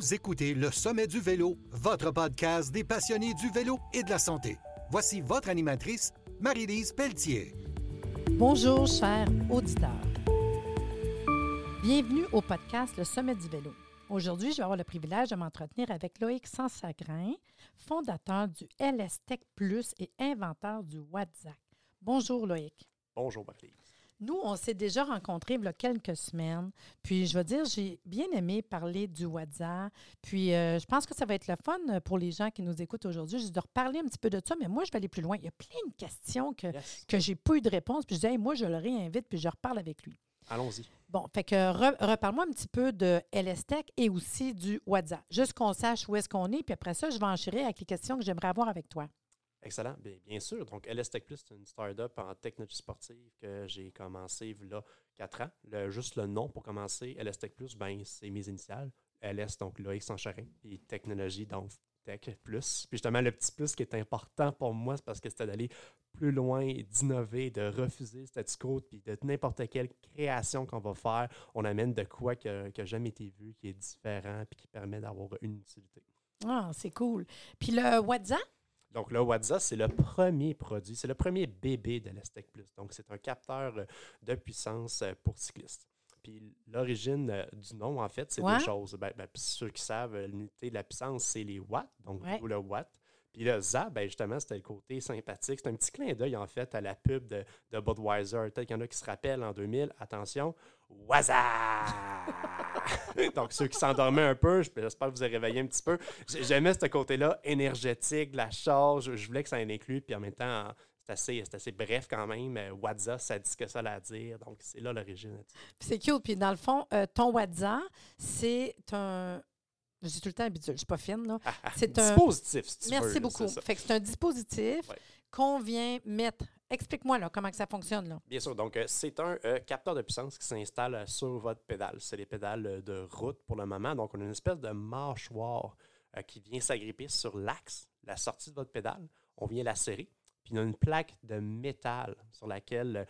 Vous écoutez Le Sommet du Vélo, votre podcast des passionnés du vélo et de la santé. Voici votre animatrice, Marie-Lise Pelletier. Bonjour, chers auditeurs. Bienvenue au podcast Le Sommet du Vélo. Aujourd'hui, je vais avoir le privilège de m'entretenir avec Loïc Sansagrin, fondateur du LS Tech Plus et inventeur du WhatsApp. Bonjour, Loïc. Bonjour, Marie. Nous, on s'est déjà rencontrés il y a quelques semaines. Puis, je veux dire, j'ai bien aimé parler du WhatsApp. Puis, euh, je pense que ça va être le fun pour les gens qui nous écoutent aujourd'hui, juste de reparler un petit peu de ça. Mais moi, je vais aller plus loin. Il y a plein de questions que, Yes. que j'ai pas eu de réponse. Puis, je dis, Hey, moi, je le réinvite, puis je reparle avec lui. Allons-y. Bon, fait que re- reparle-moi un petit peu de LS Tech et aussi du WhatsApp. Juste qu'on sache où est-ce qu'on est. Puis après ça, je vais enchérir avec les questions que j'aimerais avoir avec toi. Excellent. Bien, sûr. Donc, LS Tech Plus, c'est une start-up en technologie sportive que j'ai commencé a 4 ans. Le- juste le nom pour commencer, LS Tech Plus, ben, c'est mes initiales. LS, donc Loïc Sancharin. Puis technologie, donc Tech Plus. Puis justement, le petit plus qui est important pour moi, c'est parce que c'était d'aller plus loin, d'innover, de refuser le statu quo, puis de n'importe quelle création qu'on va faire, on amène de quoi qui n'a jamais été vu, qui est différent, puis qui permet d'avoir une utilité. Ah, c'est cool. Puis le WhatsApp? Donc, le WhatsApp, c'est le premier produit, c'est le premier bébé de l'Estec Plus. Donc, c'est un capteur de puissance euh, pour cyclistes. Puis, l'origine euh, du nom, en fait, c'est Ouais. deux choses. Ben, ben, puis ceux qui savent, euh, l'unité de la puissance, c'est les watts, donc Ouais. le watt. Puis le ZA, ben justement, c'était le côté sympathique. C'est un petit clin d'œil, en fait, à la pub de, de Budweiser. Peut-être qu'il y en a qui se rappellent en 2000. Attention, Waza! Donc, ceux qui s'endormaient un peu, je- j'espère que vous avez réveillé un petit peu. J'ai- J'aimais ce côté-là énergétique, de la charge. Je, voulais que ça en inclue. Puis en même temps, c'est assez, c'est assez bref quand même. Euh, Waza, ça dit ce que ça a à dire. Donc, c'est là l'origine. Puis c'est cute. Puis dans le fond, euh, ton WhatsApp, c'est un. Je dis tout le temps habituel, je suis pas fine, là. C'est un. Dispositif, si tu Merci veux, là, beaucoup. Fait que c'est un dispositif Ouais. qu'on vient mettre. Explique-moi comment ça fonctionne. Bien sûr. Donc, euh, c'est un euh, capteur de puissance qui s'installe euh, sur votre pédale. C'est les pédales de route pour le moment. Donc, on a une espèce de mâchoire qui vient s'agripper sur l'axe, la sortie de votre pédale. On vient la serrer. Puis, y a une plaque de métal sur laquelle,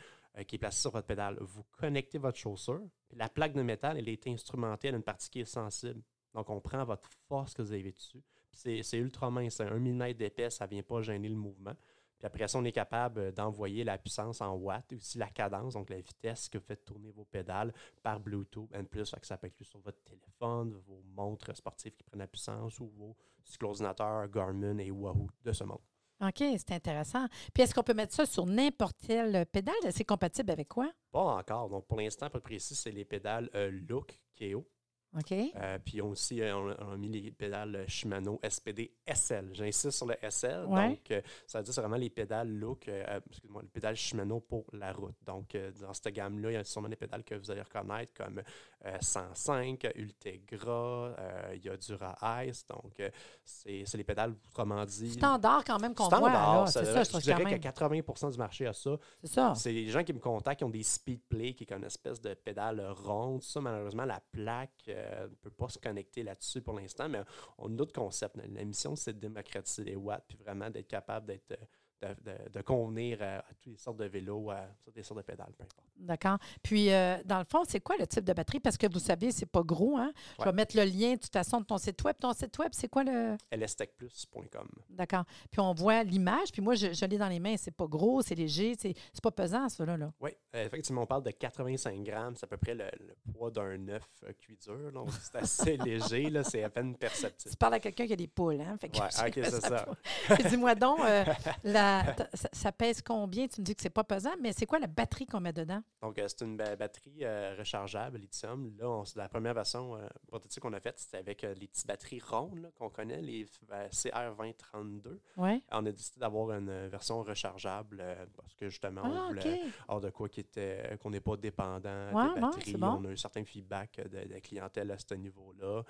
qui est placée sur votre pédale. Vous connectez votre chaussure. La plaque de métal, elle est instrumentée à une partie qui est sensible. Donc, on prend votre force que vous avez dessus. C'est- ultra mince. C'est un millimètre d'épais. Ça ne vient pas gêner le mouvement. Puis après ça, on est capable euh, d'envoyer la puissance en watts, et aussi la cadence, donc la vitesse que vous faites tourner vos pédales par Bluetooth and plus. Que ça peut être sur votre téléphone, vos montres sportives qui prennent la puissance ou vos cyclodinateurs Garmin et Wahoo de ce monde. OK, c'est intéressant. Puis est-ce qu'on peut mettre ça sur n'importe quelle pédale? C'est compatible avec quoi? Pas encore. Donc pour l'instant, pour être précis, c'est les pédales euh, Look KO. OK. Euh, puis aussi, euh, on, a- on a mis les pédales euh, Shimano SPD SL. J'insiste sur le SL. Ouais. Donc, euh, ça veut dire que c'est vraiment les pédales Look, euh, excuse-moi, les pédales Shimano pour la route. Donc, dans cette gamme-là, il y a sûrement des pédales que vous allez reconnaître comme euh, 105, Ultegra, il y a Dura Ice. Donc, c'est les pédales, autrement dit. Standard quand même qu'on standard. voit. ça- C'est ça, je je dirais que 80 du marché a ça. C'est ça. C'est les gens qui me contactent qui ont des speed play, qui ont une espèce de pédale ronde. Ça, malheureusement, la plaque euh, ne peut pas se connecter là-dessus pour l'instant, mais on a d'autres concepts. La mission, c'est de démocratiser les watts, puis vraiment d'être capable d'être. De, de- de convenir à, à toutes les sortes de vélos, à toutes les sortes de pédales, peu importe. D'accord. Puis, euh, dans le fond, c'est quoi le type de batterie? Parce que vous savez, c'est pas gros, hein? Je vais mettre le lien, de toute façon, de ton site web. Ton site web, c'est quoi le? lstechplus.com. D'accord. Puis, on voit l'image. Puis, moi, je, je l'ai dans les mains. C'est pas gros, c'est léger. C'est pas pesant, ça, là. Oui, euh, effectivement, on parle de 85 grammes. C'est à peu près le, le poids d'un œuf cuit dur. Donc, c'est assez léger. là, C'est à peine perceptible. Tu parles à quelqu'un qui a des poules, hein? Fait que Ouais, je sais ok, c'est ça. Dis-moi donc, euh, la- ça, ça pèse combien? Tu me dis que c'est pas pesant, mais c'est quoi la batterie qu'on met dedans? Donc, euh, c'est une ba- batterie euh, rechargeable lithium. Là, on- la première version euh, prototype qu'on a faite, c'était avec les petites batteries rondes qu'on connaît, les euh, CR2032. Oui. On a décidé d'avoir une version rechargeable parce que justement, on Ah, voulait OK. avoir de quoi qu'on n'est pas dépendant Ouais, des batteries. bon. On a eu certains feedbacks de, de la clientèle à ce niveau-là.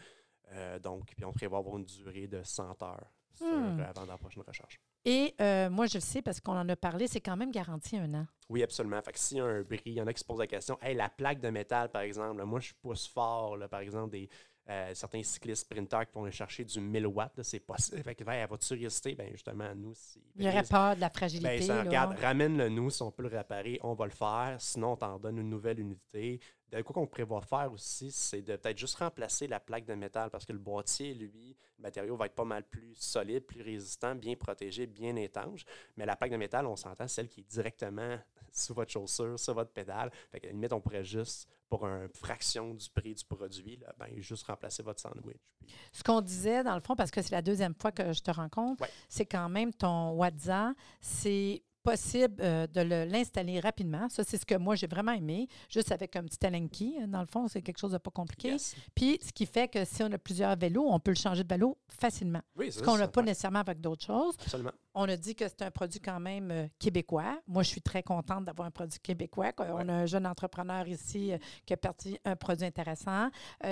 Euh, donc, puis on prévoit avoir une durée de 100 heures sur, Hmm. avant la prochaine recharge. Et euh, moi, je le sais parce qu'on en a parlé, c'est quand même garanti un an. Oui, absolument. Fait que s'il y a un bris, il y en a qui se posent la question Hey, la plaque de métal, par exemple, là, moi je pousse fort, là, par exemple, des, euh, certains cyclistes sprinteurs qui vont aller chercher du 1000 watts, c'est possible. Fait que, ben, elle va-tu résister? Ben, justement, nous, si. Il y aurait pas de la Ben, fragilité. ça, là. regarde, ramène-le nous, si on peut le réparer, on va le faire. Sinon, on t'en donne une nouvelle unité. De quoi qu'on prévoit faire aussi, c'est de peut-être juste remplacer la plaque de métal parce que le boîtier, lui, le matériau va être pas mal plus solide, plus résistant, bien protégé, bien étanche. Mais la plaque de métal, on s'entend, celle qui est directement sous votre chaussure, sur votre pédale. Fait qu'à la limite, on pourrait juste, pour une fraction du prix du produit, là, ben, juste remplacer votre sandwich. Puis- Ce qu'on disait, dans le fond, parce que c'est la deuxième fois que je te rencontre, Ouais. c'est quand même ton WhatsApp, c'est possible euh, de le- l'installer rapidement. Ça, c'est ce que moi, j'ai vraiment aimé. Juste avec un petit Allen key, hein, dans le fond, c'est quelque chose de pas compliqué. Yes. Puis, ce qui fait que si on a plusieurs vélos, on peut le changer de vélo facilement. Oui, Ce qu'on n'a pas nécessairement avec d'autres choses. Absolument. On a dit que c'est un produit quand même euh, québécois. Moi, je suis très contente d'avoir un produit québécois. On a un jeune entrepreneur ici euh, qui a parti un produit intéressant.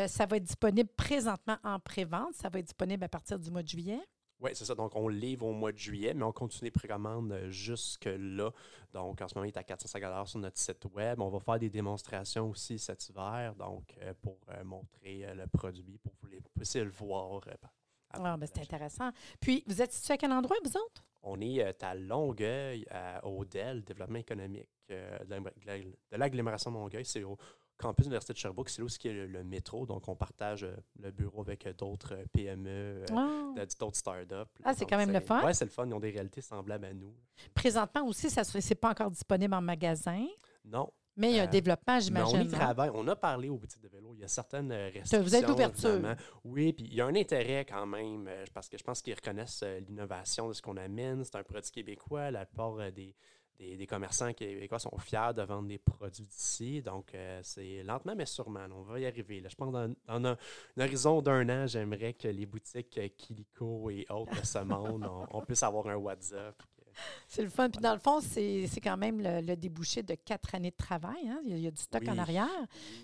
Ça va être disponible présentement en pré-vente. Ça va être disponible à partir du mois de juillet. Oui, c'est ça. Donc, on livre au mois de juillet, mais on continue les précommandes euh, jusque-là. Donc, en ce moment, il est à 450 sur notre site web. On va faire des démonstrations aussi cet hiver, donc, euh, pour euh, montrer euh, le produit, pour que vous puissiez le voir. Ah, ben, c'est intéressant. Puis, vous êtes situé à quel endroit, vous autres? On est à Longueuil, à- au DEL, Développement économique de l'agglomération de Longueuil. C'est au campus de l'Université de Sherbrooke. C'est là où il y a le, le métro. Donc, on partage euh, le bureau avec euh, d'autres euh, PME, Ah. d'autres startups. Ah, c'est quand même le fun. Oui, c'est le fun. Ils ont des réalités semblables à nous. Présentement aussi, ça n'est pas encore disponible en magasin, Non, mais il y a un Euh, développement, j'imagine. on y non? travaille. On a parlé aux boutiques de vélo. Il y a certaines restrictions. Vous êtes évidemment. Oui, puis il y a un intérêt quand même, parce que je pense qu'ils reconnaissent l'innovation de ce qu'on amène. C'est un produit québécois. La plupart euh, des, des, des commerçants québécois sont fiers de vendre des produits d'ici. Donc, euh, c'est lentement, mais sûrement. on va y arriver. là. Je pense dans, dans un, un horizon d'un an, j'aimerais que les boutiques euh, Kilico et autres de ce monde, on, on puisse avoir un WhatsApp. C'est le fun. Puis dans le fond, c'est quand même le, le débouché de quatre années de travail. hein. Il, y a, il y a du stock en arrière.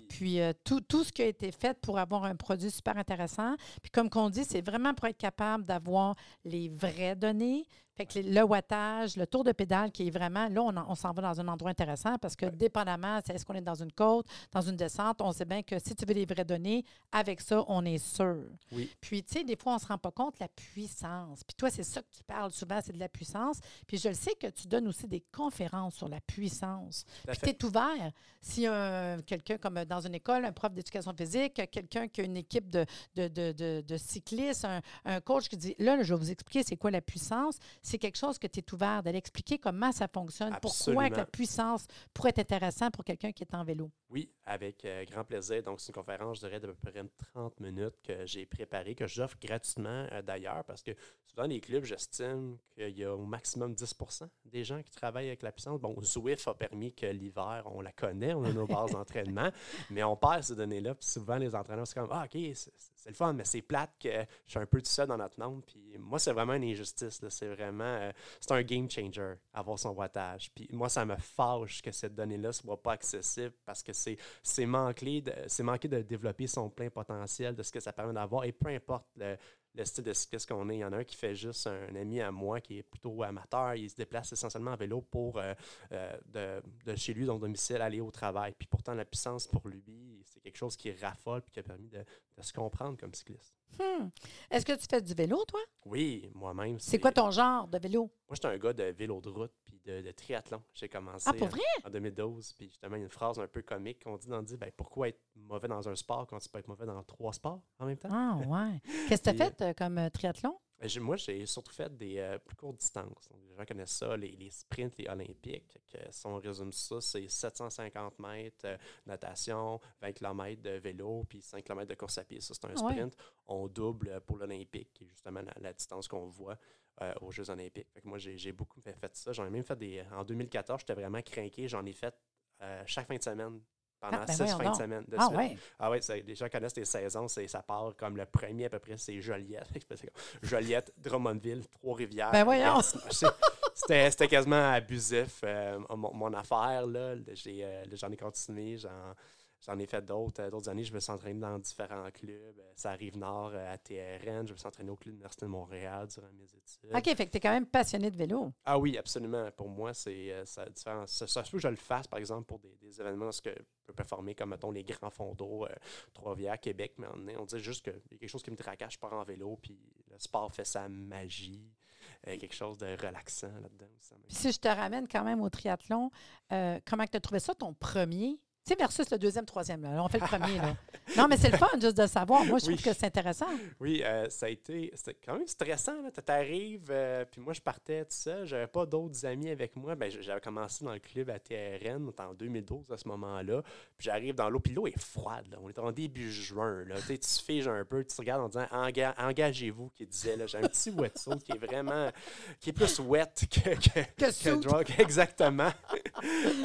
Puis euh, tout, tout ce qui a été fait pour avoir un produit super intéressant. Puis comme qu'on dit, c'est vraiment pour être capable d'avoir les vraies données. Fait que le wattage, le tour de pédale qui est vraiment, là, on, on s'en va dans un endroit intéressant parce que dépendamment, c'est est-ce qu'on est dans une côte, dans une descente, on sait bien que si tu veux les vraies données, avec ça, on est sûr. Oui. Puis, tu sais, des fois, on ne se rend pas compte de la puissance. Puis toi, c'est ça que tu parles souvent, c'est de la puissance. Puis je le sais que tu donnes aussi des conférences sur la puissance. Puis tu es ouvert. Si un, quelqu'un, comme dans une école, un prof d'éducation physique, quelqu'un qui a une équipe de, de, de, de- de cyclistes, un, un coach qui dit, là, là, je vais vous expliquer c'est quoi la puissance, c'est quelque chose que tu es ouvert d'aller expliquer comment ça fonctionne, pourquoi que la puissance pourrait être intéressant pour quelqu'un qui est en vélo. Oui, avec euh, grand plaisir. Donc, c'est une conférence, je dirais, d'à peu près 30 minutes que j'ai préparée, que j'offre gratuitement euh, d'ailleurs, parce que souvent, les clubs, j'estime qu'il y a au maximum 10% des gens qui travaillent avec la puissance. Bon, Zwift a permis que l'hiver, on la connaît, on a nos bases d'entraînement, mais on perd ces données-là. Puis souvent, les entraîneurs, c'est comme Ah, OK, c'est c'est le fun, mais c'est plate que je suis un peu tout seul dans notre monde. Puis moi, c'est vraiment une injustice. C'est vraiment. euh, c'est un game changer, avoir son wattage. Puis moi, ça me fâche que cette donnée-là ne soit pas accessible parce que c'est manqué, de, de développer son plein potentiel de ce que ça permet d'avoir. Et peu importe le, le style de cycliste qu'on est, il y en a un qui fait juste un, ami à moi qui est plutôt amateur. Il se déplace essentiellement en vélo pour euh, euh, de, de chez lui, donc domicile, aller au travail. Puis pourtant, la puissance pour lui, c'est quelque chose qui raffole et qui a permis de, de se comprendre comme cycliste. Hmm. Est-ce que tu fais du vélo, toi? Oui, moi-même. C'est quoi ton genre de vélo? Moi, j'étais un gars de vélo de route puis de, de triathlon. J'ai commencé Ah, pour euh, vrai? en 2012. Puis justement, il y a une phrase un peu comique qu'on dit dans le dit ben, pourquoi être mauvais dans un sport quand tu peux être mauvais dans trois sports en même temps? Ah, ouais. Qu'est-ce que tu as Puis, fait euh, comme euh, triathlon? Moi, j'ai surtout fait des euh, plus courtes distances. Donc, les gens connaissent ça, les, les sprints, les olympiques. Que, si on résume ça, c'est 750 mètres euh, natation, 20 km de vélo, puis 5 km de course à pied. Ça, c'est un Ouais. sprint. On double euh, pour l'olympique, qui est justement la, la distance qu'on voit euh, aux Jeux olympiques. Fait que moi, j'ai beaucoup fait, fait ça. J'en ai même fait des... En 2014, j'étais vraiment craqué. J'en ai fait chaque fin de semaine pendant Ah, ben six fins de semaine de Ah, suite. ouais. Ah oui, les gens connaissent les saisons, ça part comme le premier à peu près, c'est Joliette. Joliette, Drummondville, Trois-Rivières. Ben voyons. C'est- C'était quasiment abusif, euh, mon, mon affaire. euh, J'en ai continué, j'en- J'en ai fait d'autres. Euh, d'autres années, je me suis entraîné dans différents clubs. Euh, Ça arrive nord euh, à TRN. Je me suis entraîné au club de l'Université de Montréal durant mes études. OK, fait que tu es quand même passionné de vélo. Ah oui, absolument. Pour moi, c'est ça différent. Ça, ça se peut que je le fasse, par exemple, pour des, des événements ce que je peux performer, comme, mettons, les grands fonds d'eau, euh, Trois-Rivières, Québec. Mais on, on dit juste qu'il y a quelque chose qui me tracasse, je pars en vélo, puis le sport fait sa magie. Euh, quelque chose de relaxant là-dedans. si je te ramène quand même au triathlon, euh, comment tu as trouvé ça, ton premier? Tu sais, versus le deuxième, troisième. Là. On fait le premier. Là. Non, mais c'est le fun juste de savoir. Moi, je trouve que c'est intéressant. Oui, euh, ça a été c'était quand même stressant. là. Tu arrives, puis moi, je partais tout seul. J'avais pas d'autres amis avec moi. Ben, j'avais commencé dans le club à TRN en 2012 à ce moment-là. Puis j'arrive dans l'eau, puis l'eau est froide. là. On est en début juin. Là. Tu te figes un peu, tu te regardes en disant Enga- engagez-vous, qui disait. J'ai un petit wetsuit qui est vraiment. qui est plus wet que, que, Que drug. Exactement.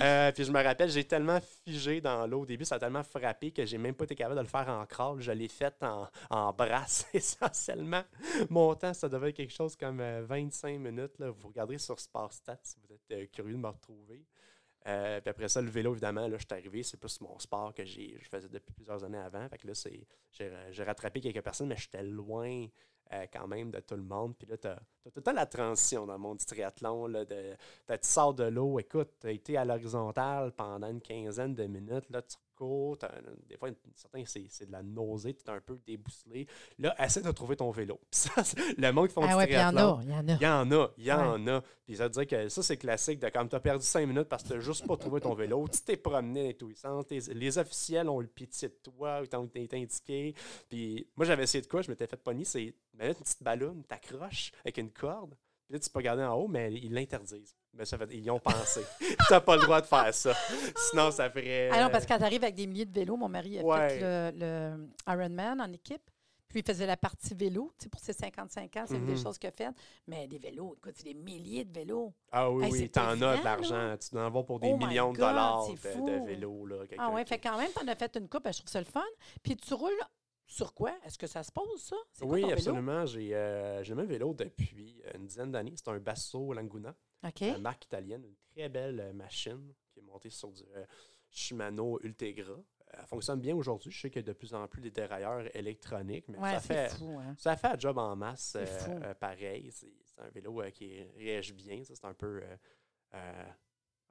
Euh, puis je me rappelle, j'ai tellement figé dans l'eau au début, ça a tellement frappé que j'ai même pas été capable de le faire en crawl. Je l'ai fait en, en brasse essentiellement. Mon temps, ça devait être quelque chose comme euh, 25 minutes. là. Vous regarderez sur Sportstat si vous êtes euh, curieux de me retrouver. Euh, puis après ça, le vélo, évidemment, là, je suis arrivé, c'est plus mon sport que je faisais depuis plusieurs années avant. Fait que là, j'ai rattrapé quelques personnes, mais j'étais loin euh, quand même de tout le monde. Puis là, tu as, temps la transition dans le monde du triathlon. Là, de, tu sors de l'eau, écoute, tu as été à l'horizontale pendant une quinzaine de minutes. Là, tu des fois, certains, c'est, c'est de la nausée, tu es un peu débousselé. Là, essaie de trouver ton vélo. Ça, le monde qui font Ah du ouais, puis il y en triathlon, a. Il y en a. il y en a, il y en a. Puis ça veut dire que ça, c'est classique de quand tu as perdu 5 minutes parce que tu n'as juste pas trouvé ton vélo. Tu t'es promené dans tous les sens. Les officiels ont le pitié de toi, ils t'ont été indiqué. Puis moi, j'avais essayé de quoi? Je m'étais fait pogner. C'est mettre une petite ballonne, t'accroches avec une corde. Puis là, tu peux regarder en haut, mais ils l'interdisent. Mais ça fait, ils y ont pensé. tu n'as pas le droit de faire ça. Sinon, ça ferait. Ah non, parce que quand tu arrives avec des milliers de vélos, mon mari a Ouais. fait le, le Ironman en équipe. Puis il faisait la partie vélo, tu sais, pour ses 55 ans, c'est une des Mhm. choses qu'il a faites. Mais des vélos, écoute, c'est des milliers de vélos. Ah oui, Hey, oui, t'en as de l'argent. Tu en vas pour des Oh millions de dollars de, vélos. Là, Ah ouais, qui- fait quand même, tu en as fait une coupe, ben, je trouve ça le fun. Puis tu roules sur quoi? Est-ce que ça se pose, ça? Quoi Oui, ton absolument. J'ai euh, le même vélo depuis une dizaine d'années. C'est un Basso Languna, OK. une marque italienne, une très belle euh, machine qui est montée sur du euh, Shimano Ultegra. Elle fonctionne bien aujourd'hui. Je sais qu'il y a de plus en plus des dérailleurs électroniques, mais Ouais, ça, fait, fou, hein? ça fait un job en masse euh, euh, pareil. C'est un vélo qui réagit bien. Ça, C'est un peu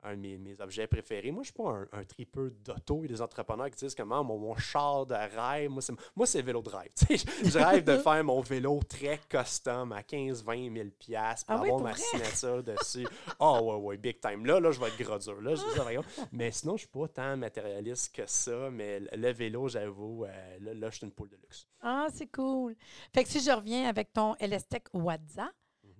un de mes, mes objets préférés. Moi, je ne suis pas un, un tripeux d'auto. Il y a des entrepreneurs qui disent comment mon, mon char de rêve, moi, c'est moi, c'est vélo de rêve. Je rêve de faire mon vélo très custom à 15-20 000 piastres pour Ah oui, avoir pour ma vrai? signature dessus. Oh, ouais, ouais, big time. Là, là, je vais être gros dur. Là, je exemple. Mais sinon, je ne suis pas tant matérialiste que ça. Mais le- vélo, j'avoue, euh, là, là, je suis une poule de luxe. Ah, c'est cool. Fait que si je reviens avec ton LSTEC Wadza, Mhm.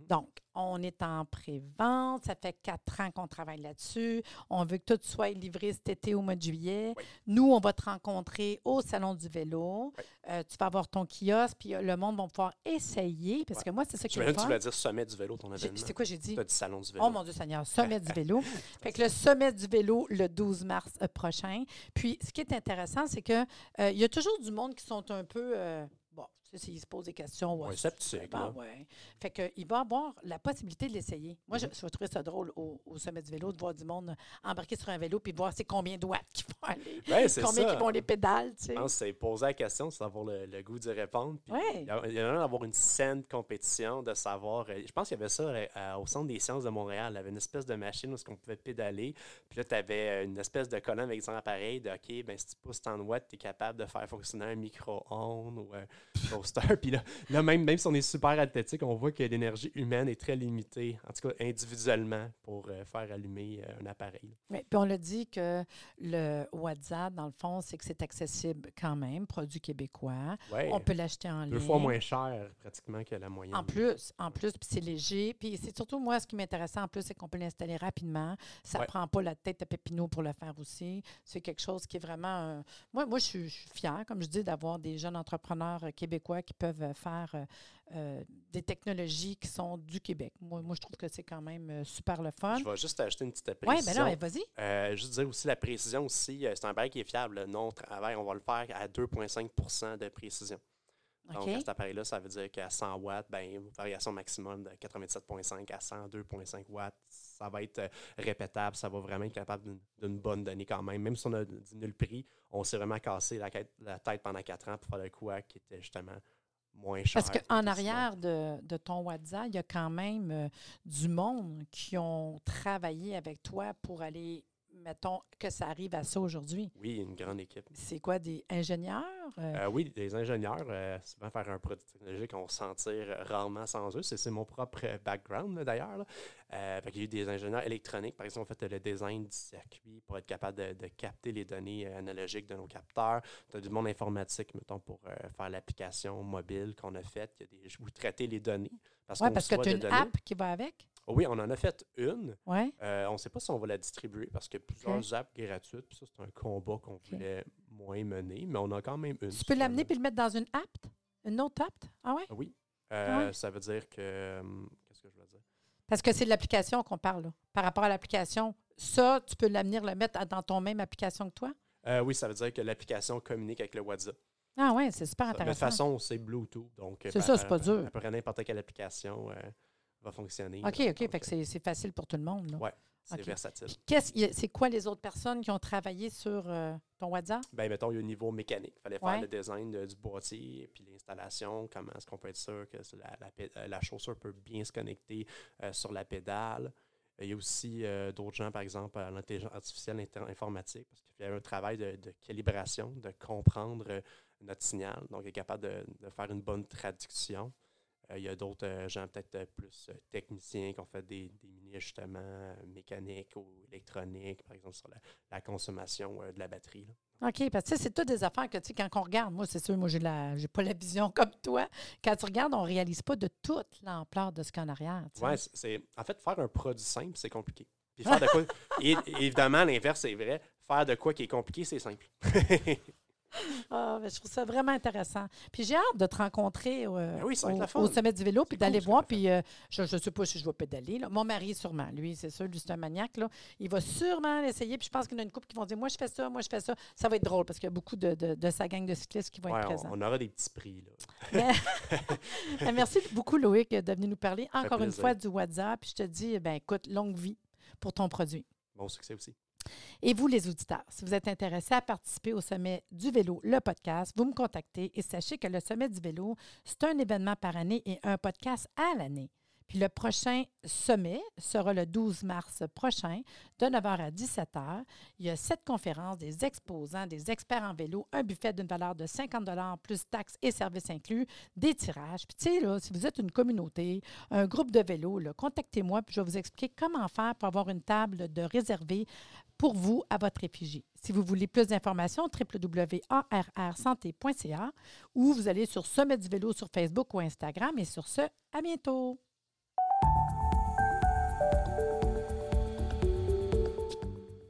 Donc, on est en pré-vente. Ça fait quatre ans qu'on travaille là-dessus. On veut que tout soit livré cet été au mois de juillet. Oui. Nous, on va te rencontrer au Salon du vélo. Oui. Euh, tu vas avoir ton kiosque, puis euh, le monde va pouvoir essayer. Parce Ouais. que moi, c'est ça qui Je est le que tu vas dire sommet du vélo, ton événement. C'est quoi j'ai dit? Tu as dit salon du vélo. Oh mon Dieu Seigneur, sommet du vélo. Fait que le sommet du vélo le 12 mars euh, prochain. Puis, ce qui est intéressant, c'est que euh, il y a toujours du monde qui sont un peu. euh, s'ils se posent des questions. Ouais, ouais, sceptique, ben là. ouais. Fait que, il va avoir la possibilité de l'essayer. Moi, Mhm. je, je vais trouver ça drôle au, au sommet du vélo de voir du monde embarquer sur un vélo puis voir c'est combien de watts qu'ils vont aller. Ouais, c'est combien qu'ils vont les pédales, tu sais. Je pense que c'est poser la question, c'est d'avoir le, le goût d'y répondre. Puis. Il y a- a d'avoir une saine compétition, de savoir. euh, Je pense qu'il y avait ça euh, au Centre des sciences de Montréal. Il y avait une espèce de machine où on pouvait pédaler. Puis là, tu avais une espèce de colonne avec des appareils de OK, ben, si tu pousses tant de watts, tu es capable de faire fonctionner un micro-ondes ou un toaster. Puis là, là même, même si on est super athlétique, on voit que l'énergie humaine est très limitée, en tout cas individuellement, pour euh, faire allumer euh, un appareil. Oui, puis on l'a dit que le WhatsApp, dans le fond, c'est que c'est accessible quand même, produit québécois. Ouais, On peut l'acheter en ligne. deux fois moins cher pratiquement que la moyenne. En plus, en plus, puis c'est léger. Puis c'est surtout moi, ce qui m'intéressait en plus, c'est qu'on peut l'installer rapidement. Ça ne Ouais. prend pas la tête à Pépinot pour le faire aussi. C'est quelque chose qui est vraiment. euh, moi, moi je suis, fière, comme je dis, d'avoir des jeunes entrepreneurs euh, québécois qui peuvent euh, faire euh, euh, des technologies qui sont du Québec. Moi, moi je trouve que c'est quand même super le fun. Je vais juste ajouter une petite Oui, précision. bien là, vas-y. Euh, juste dire aussi la précision aussi, c'est un bail qui est fiable. Non, travail, on va le faire à 2,5% de précision. Donc, cet appareil-là, ça veut dire qu'à 100 watts, ben, variation maximum de 87,5 à 102,5 watts, ça va être euh, répétable, ça va vraiment être capable d'une- bonne donnée quand même. Même si on a diminué le prix, on s'est vraiment cassé la, la tête pendant 4 ans pour faire le quoi qui était justement moins cher. Parce qu'en arrière de, de ton WhatsApp, il y a quand même euh, du monde qui ont travaillé avec toi pour aller, mettons, que ça arrive à ça aujourd'hui. Oui, une grande équipe. C'est quoi, des ingénieurs? euh, Euh, oui, les ingénieurs, euh, souvent faire un produit technologique, on s'en tire rarement sans eux. C'est mon propre euh, background, d'ailleurs. Euh, qu'il y a eu des ingénieurs électroniques, par exemple, ont fait le design du circuit pour être capable de, de capter les données euh, analogiques de nos capteurs. Tu as du monde informatique, mettons, pour euh, faire l'application mobile qu'on a faite. Il y a des, vous traitez les données. Parce ouais, qu'on parce que tu as des une données. app qui va avec? Oh oui, on en a fait une. Oui. Euh, on ne sait pas si on va la distribuer parce qu'il y a plusieurs apps gratuites. Puis ça, c'est un combat qu'on voulait moins mener, mais on a quand même une. Tu peux l'amener puis le mettre dans une app? Une autre app? Ah ouais? Ah Oui. Ah Euh, ouais? Ça veut dire que. hum, Qu'est-ce que je veux dire? Parce que c'est de l'application qu'on parle, là. Par rapport à l'application, ça, tu peux l'amener, le mettre dans ton même application que toi? Euh, oui, ça veut dire que l'application communique avec le WhatsApp. Ah ouais, c'est super De toute intéressant. façon, c'est Bluetooth. Donc, C'est ça, c'est pas dur. À peu près n'importe quelle application va fonctionner. OK, là. OK, Donc, fait que c'est c'est facile pour tout le monde. Ouais. C'est versatile. Qu'est-ce- y a- C'est quoi les autres personnes qui ont travaillé sur euh, ton WhatsApp? Ben, mettons, il y a un niveau mécanique. Il fallait faire le design de- du boîtier, puis l'installation, comment est-ce qu'on peut être sûr que c'est la, euh, la chaussure peut bien se connecter euh, sur la pédale. Euh, Il y a aussi euh, d'autres gens, par exemple, à l'intelligence artificielle informatique, parce qu'il y a un travail de, de calibration, de comprendre euh, notre signal. Donc, il est capable de, de faire une bonne traduction. Euh, il y a d'autres euh, gens peut-être euh, plus techniciens qui ont fait des, des mini-ajustements mécaniques ou électroniques, par exemple, sur la, la consommation de la batterie. là. OK, parce que c'est toutes des affaires que, tu sais, quand on regarde, moi, c'est sûr, moi, j'ai la j'ai pas la vision comme toi. Quand tu regardes, on réalise pas de toute l'ampleur de ce qu'il y a en arrière. c'est- c'est en fait faire un produit simple, c'est compliqué. Puis faire de quoi et, évidemment l'inverse c'est vrai, faire de quoi qui est compliqué, c'est simple. Ah, ben, je trouve ça vraiment intéressant. Puis j'ai hâte de te rencontrer euh, Ben oui, au, au sommet du vélo, puis cool, d'aller voir. Puis euh, je ne sais pas si je vais pédaler. là. Mon mari, sûrement. Lui, c'est sûr, lui, c'est un maniaque. Là. Il va sûrement l'essayer. Puis je pense qu'il y en a une couple qui vont dire Moi, je fais ça, moi, je fais ça. Ça va être drôle parce qu'il y a beaucoup de, de- de sa gang de cyclistes qui vont Ouais, être présents. on aura des petits prix là. Merci beaucoup, Loïc, de venir nous parler encore une fois du WhatsApp. Puis je te dis, ben écoute, longue vie pour ton produit. Bon succès aussi. Et vous, les auditeurs, si vous êtes intéressés à participer au Sommet du vélo, le podcast, vous me contactez et sachez que le Sommet du vélo, c'est un événement par année et un podcast à l'année. Puis le prochain sommet sera le 12 mars prochain, de 9h à 17h. Il y a sept conférences, des exposants, des experts en vélo, un buffet d'une valeur de 50 plus taxes et services inclus, des tirages. Puis tu sais, si vous êtes une communauté, un groupe de vélo, contactez-moi puis je vais vous expliquer comment faire pour avoir une table de réservée pour vous à votre réfugié. Si vous voulez plus d'informations, www.arrsanté.ca ou vous allez sur Sommet du vélo sur Facebook ou Instagram. Et sur ce, à bientôt.